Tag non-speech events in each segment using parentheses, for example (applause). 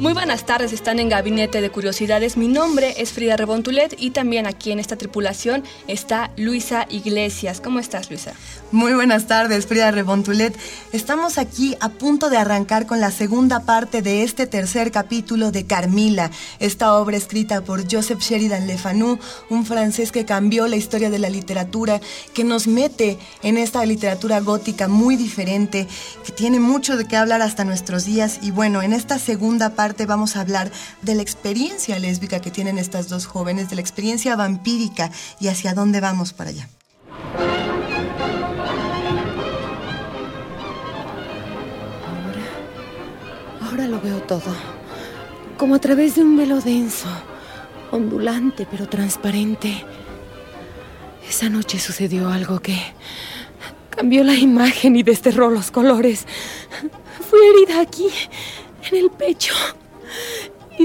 Muy buenas tardes, están en Gabinete de Curiosidades. Mi nombre es Frida Rebontulet y también aquí en esta tripulación está Luisa Iglesias. ¿Cómo estás, Luisa? Muy buenas tardes, Frida Rebontulet. Estamos aquí a punto de arrancar con la segunda parte de este tercer capítulo de Carmila, esta obra escrita por Joseph Sheridan Le Fanu, un francés que cambió la historia de la literatura, que nos mete en esta literatura gótica muy diferente, que tiene mucho de qué hablar hasta nuestros días. Y bueno, en esta segunda parte vamos a hablar de la experiencia lésbica que tienen estas dos jóvenes, de la experiencia vampírica y hacia dónde vamos para allá. Ahora lo veo todo, como a través de un velo denso, ondulante pero transparente. Esa noche sucedió algo que cambió la imagen y desterró los colores. Fui herida aquí, en el pecho.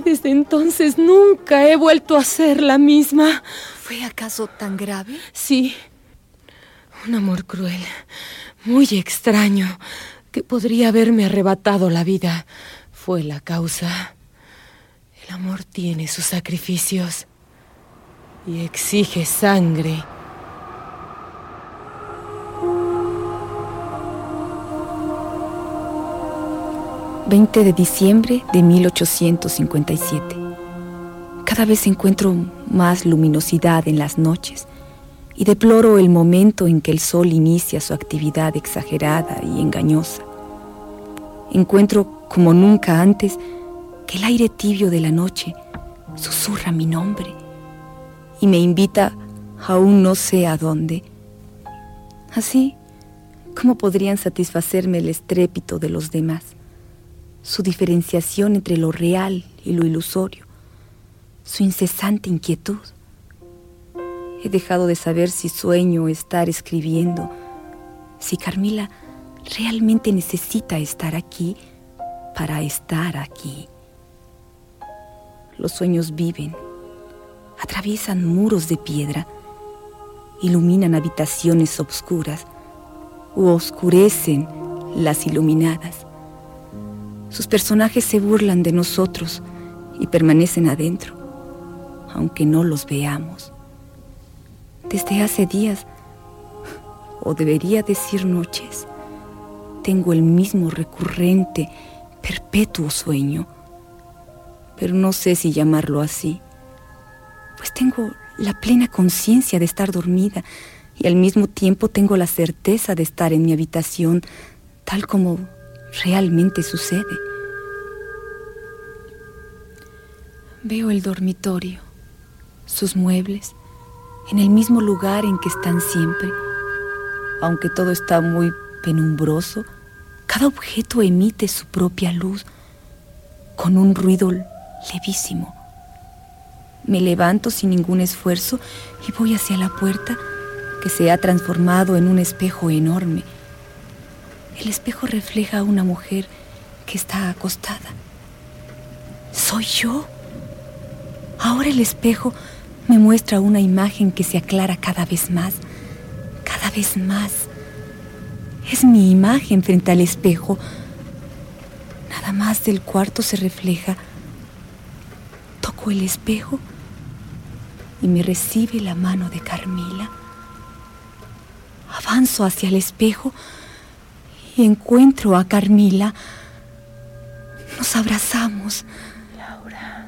Desde entonces nunca he vuelto a ser la misma. ¿Fue acaso tan grave? Sí, un amor cruel, muy extraño, que podría haberme arrebatado la vida. Fue la causa. El amor tiene sus sacrificios y exige sangre. ...20 de diciembre de 1857. Cada vez encuentro más luminosidad en las noches y deploro el momento en que el sol inicia su actividad exagerada y engañosa. Encuentro como nunca antes que el aire tibio de la noche susurra mi nombre y me invita aún no sé a dónde. Así, ¿cómo podrían satisfacerme el estrépito de los demás? Su diferenciación entre lo real y lo ilusorio, su incesante inquietud. He dejado de saber si sueño estar escribiendo, si Carmila realmente necesita estar aquí para estar aquí. Los sueños viven, atraviesan muros de piedra, iluminan habitaciones obscuras u oscurecen las iluminadas. Sus personajes se burlan de nosotros y permanecen adentro, aunque no los veamos. Desde hace días, o debería decir noches, tengo el mismo recurrente, perpetuo sueño, pero no sé si llamarlo así, pues tengo la plena conciencia de estar dormida y al mismo tiempo tengo la certeza de estar en mi habitación tal como realmente sucede. Veo el dormitorio, sus muebles, en el mismo lugar en que están siempre. Aunque todo está muy penumbroso, cada objeto emite su propia luz con un ruido levísimo. Me levanto sin ningún esfuerzo y voy hacia la puerta que se ha transformado en un espejo enorme. El espejo refleja a una mujer que está acostada. Soy yo. Ahora el espejo me muestra una imagen que se aclara cada vez más, cada vez más. Es mi imagen frente al espejo. Nada más del cuarto se refleja. Toco el espejo y me recibe la mano de Carmila. Avanzo hacia el espejo y encuentro a Carmila. Nos abrazamos. Laura,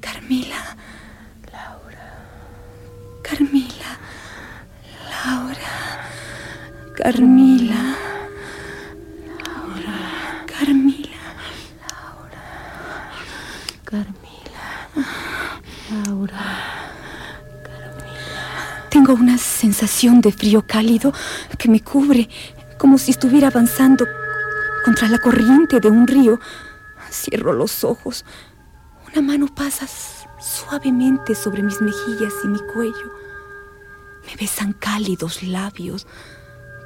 Carmila, Laura, Carmila, Laura, Carmila, Laura, Carmila. Carmila, Laura. Tengo una sensación de frío cálido que me cubre, como si estuviera avanzando contra la corriente de un río. Cierro los ojos. Una mano pasa suavemente sobre mis mejillas y mi cuello. Me besan cálidos labios,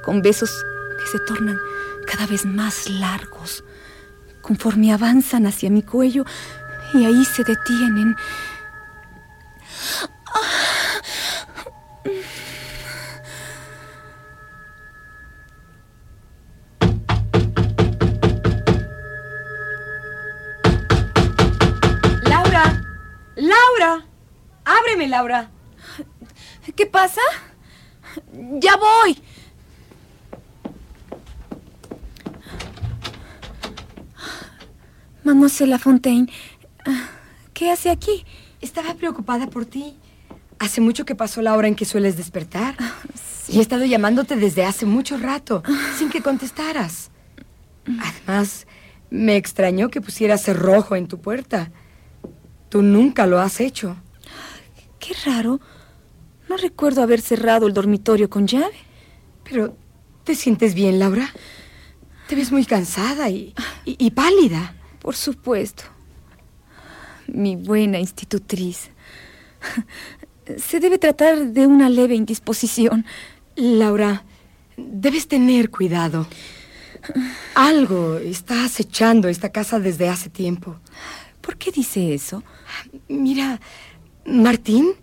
con besos que se tornan cada vez más largos, conforme avanzan hacia mi cuello y ahí se detienen. Laura. ¿Qué pasa? Ya voy. Mademoiselle Lafontaine, ¿qué hace aquí? Estaba preocupada por ti. Hace mucho que pasó la hora en que sueles despertar. Y he estado llamándote desde hace mucho rato, sin que contestaras. Además, me extrañó que pusieras cerrojo en tu puerta. Tú nunca lo has hecho. Qué raro. No recuerdo haber cerrado el dormitorio con llave. Pero, ¿te sientes bien, Laura? Te ves muy cansada y, y- y pálida. Por supuesto. Mi buena institutriz. Se debe tratar de una leve indisposición. Laura, debes tener cuidado. Algo está acechando esta casa desde hace tiempo. ¿Por qué dice eso? Mira, Martín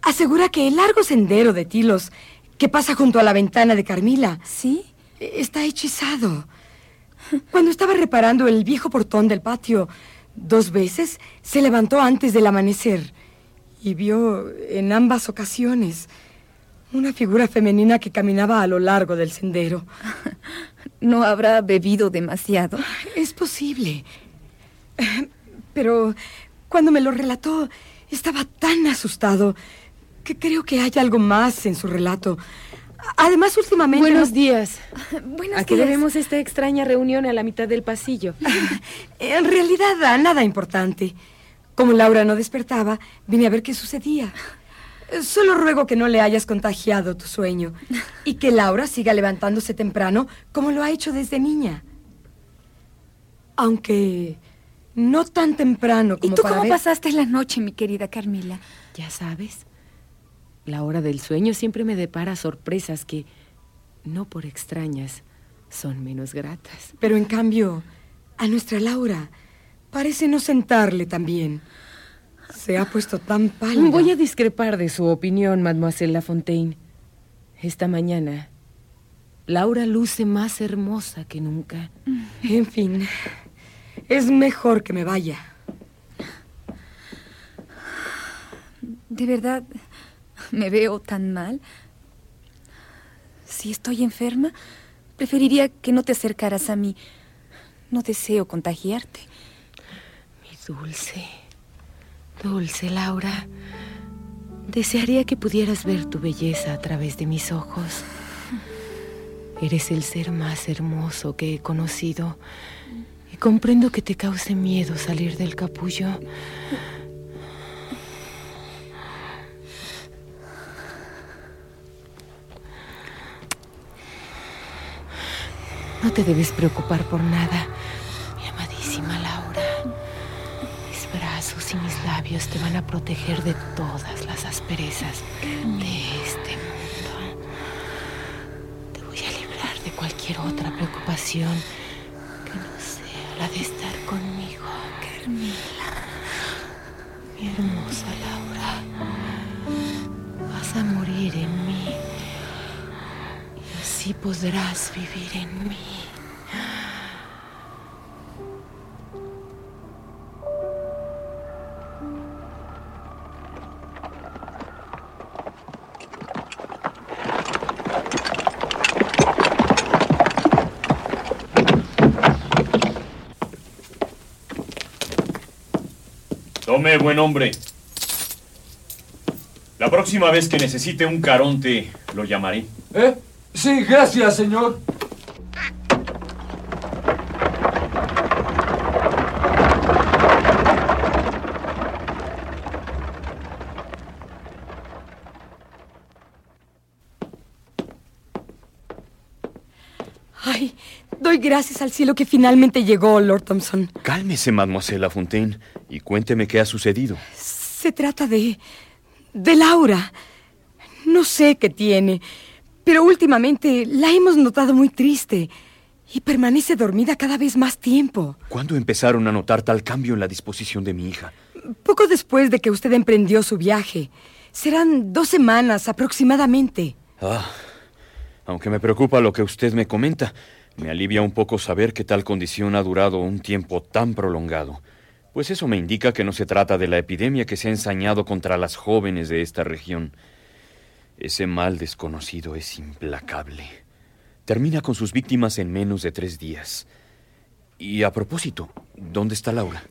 asegura que el largo sendero de tilos que pasa junto a la ventana de Carmila ¿Sí? está hechizado. Cuando estaba reparando el viejo portón del patio, dos veces se levantó antes del amanecer y vio en ambas ocasiones una figura femenina que caminaba a lo largo del sendero. (laughs) ¿No habrá bebido demasiado? Es posible. Pero cuando me lo relató, estaba tan asustado que creo que hay algo más en su relato. Además, últimamente... Buenos no- días. (laughs) Buenos ¿A qué días. debemos esta extraña reunión a la mitad del pasillo? (laughs) En realidad, nada importante. Como Laura no despertaba, vine a ver qué sucedía. Solo ruego que no le hayas contagiado tu sueño y que Laura siga levantándose temprano como lo ha hecho desde niña. Aunque no tan temprano ¿Y como tú para cómo ver- pasaste la noche, mi querida Carmila? Ya sabes, la hora del sueño siempre me depara sorpresas que, no por extrañas, son menos gratas. Pero en cambio, a nuestra Laura parece no sentarle tan bien. Se ha puesto tan pálida. Voy a discrepar de su opinión, mademoiselle Lafontaine. Esta mañana, Laura luce más hermosa que nunca. En fin, es mejor que me vaya. ¿De verdad me veo tan mal? Si estoy enferma, preferiría que no te acercaras a mí. No deseo contagiarte. Mi dulce, dulce Laura. Desearía que pudieras ver tu belleza a través de mis ojos. Eres el ser más hermoso que he conocido comprendo que te cause miedo salir del capullo. No te debes preocupar por nada, mi amadísima Laura. Mis brazos y mis labios te van a proteger de todas las asperezas de este mundo. Te voy a librar de cualquier otra preocupación que no sea la de estar conmigo. Carmila. Mi hermosa Laura. Vas a morir en mí. Y así podrás vivir en mí. Tome, buen hombre. La próxima vez que necesite un caronte, lo llamaré. ¿Eh? Sí, gracias, señor. Ay, doy gracias al cielo que finalmente llegó, Lord Thompson. Cálmese, mademoiselle Lafontaine, y cuénteme qué ha sucedido. Se trata de... de Laura. No sé qué tiene, pero últimamente la hemos notado muy triste y permanece dormida cada vez más tiempo. ¿Cuándo empezaron a notar tal cambio en la disposición de mi hija? Poco después de que usted emprendió su viaje. Serán dos semanas aproximadamente. Ah, aunque me preocupa lo que usted me comenta, me alivia un poco saber que tal condición ha durado un tiempo tan prolongado, pues eso me indica que no se trata de la epidemia que se ha ensañado contra las jóvenes de esta región. Ese mal desconocido es implacable. Termina con sus víctimas en menos de tres días. Y a propósito, ¿dónde está Laura?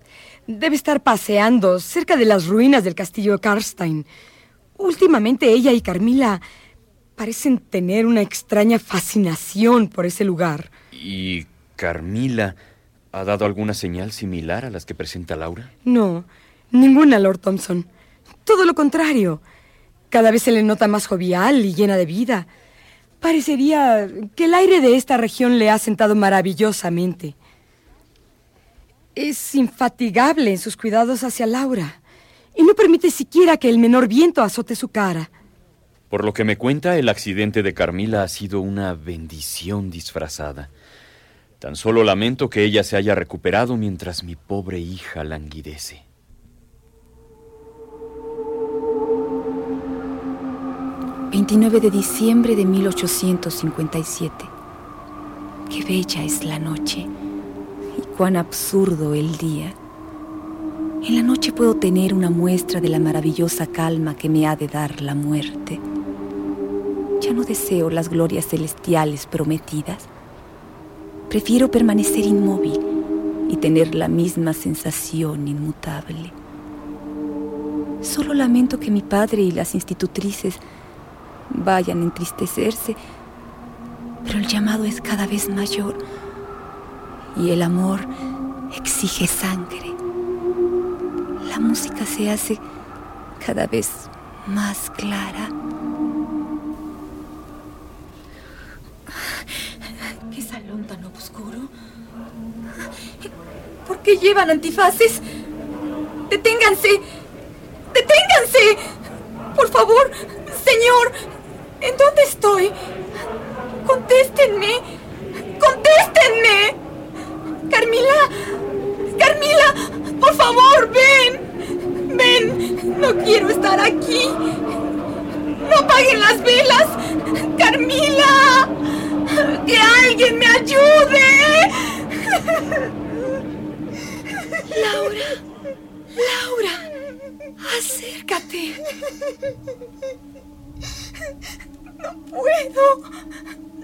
Debe estar paseando cerca de las ruinas del castillo Karstein. Últimamente ella y Carmila parecen tener una extraña fascinación por ese lugar. ¿Y Carmila ha dado alguna señal similar a las que presenta Laura? No, ninguna, Lord Thompson. Todo lo contrario. Cada vez se le nota más jovial y llena de vida. Parecería que el aire de esta región le ha sentado maravillosamente. Es infatigable en sus cuidados hacia Laura y no permite siquiera que el menor viento azote su cara. Por lo que me cuenta, el accidente de Carmila ha sido una bendición disfrazada. Tan solo lamento que ella se haya recuperado mientras mi pobre hija languidece. ...29 de diciembre de 1857... ...qué bella es la noche... ...y cuán absurdo el día... En la noche puedo tener una muestra de la maravillosa calma que me ha de dar la muerte. Ya no deseo las glorias celestiales prometidas. Prefiero permanecer inmóvil y tener la misma sensación inmutable. Solo lamento que mi padre y las institutrices vayan a entristecerse, pero el llamado es cada vez mayor y el amor exige sangre. La música se hace cada vez más clara. ¿Por qué llevan antifaces? ¡Deténganse! ¡Deténganse! Por favor, señor, ¿en dónde estoy? Contéstenme. Contéstenme. Carmila. Carmila, por favor, ven. Ven. No quiero estar aquí. No apaguen las velas. Carmila. Que alguien me ayude. (laughs) Laura, Laura, acércate. No puedo,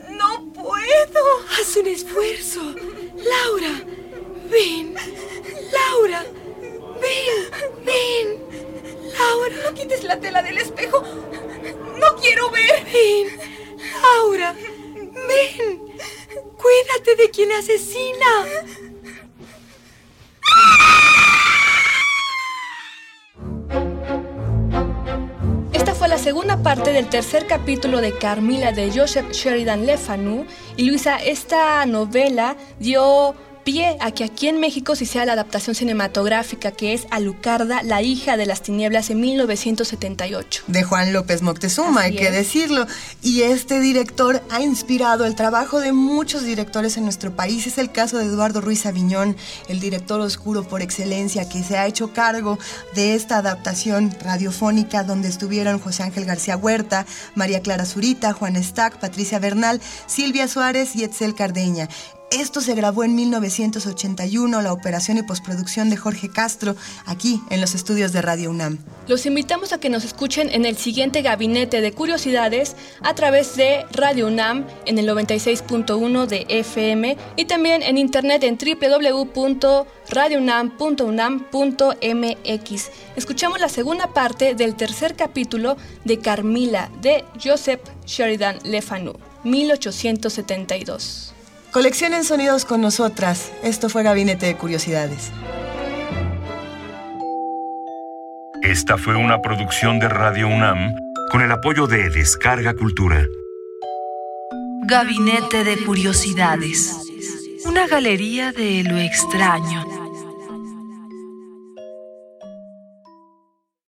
no puedo. Haz un esfuerzo. Laura, ven. Laura, ven, ven. Laura, no quites la tela del espejo. No quiero ver. Ven, Laura, ven. Cuídate de quien asesina. Segunda parte del tercer capítulo de Carmila de Joseph Sheridan Le Fanu. Y Luisa, esta novela dio pie a que aquí en México se hiciera la adaptación cinematográfica que es Alucarda, la hija de las tinieblas en 1978. De Juan López Moctezuma, Así hay que decirlo. Y este director ha inspirado el trabajo de muchos directores en nuestro país. Es el caso de Eduardo Ruiz Aviñón, el director oscuro por excelencia, que se ha hecho cargo de esta adaptación radiofónica donde estuvieron José Ángel García Huerta, María Clara Zurita, Juan Stack, Patricia Bernal, Silvia Suárez y Etzel Cardeña. Esto se grabó en 1981, la operación y postproducción de Jorge Castro, aquí en los estudios de Radio UNAM. Los invitamos a que nos escuchen en el siguiente gabinete de curiosidades a través de Radio UNAM en el 96.1 de FM y también en internet en www.radiounam.unam.mx. Escuchamos la segunda parte del tercer capítulo de Carmila de Joseph Sheridan Le Fanu, 1872. Coleccionen sonidos con nosotras. Esto fue Gabinete de Curiosidades. Esta fue una producción de Radio UNAM con el apoyo de Descarga Cultura. Gabinete de Curiosidades. Una galería de lo extraño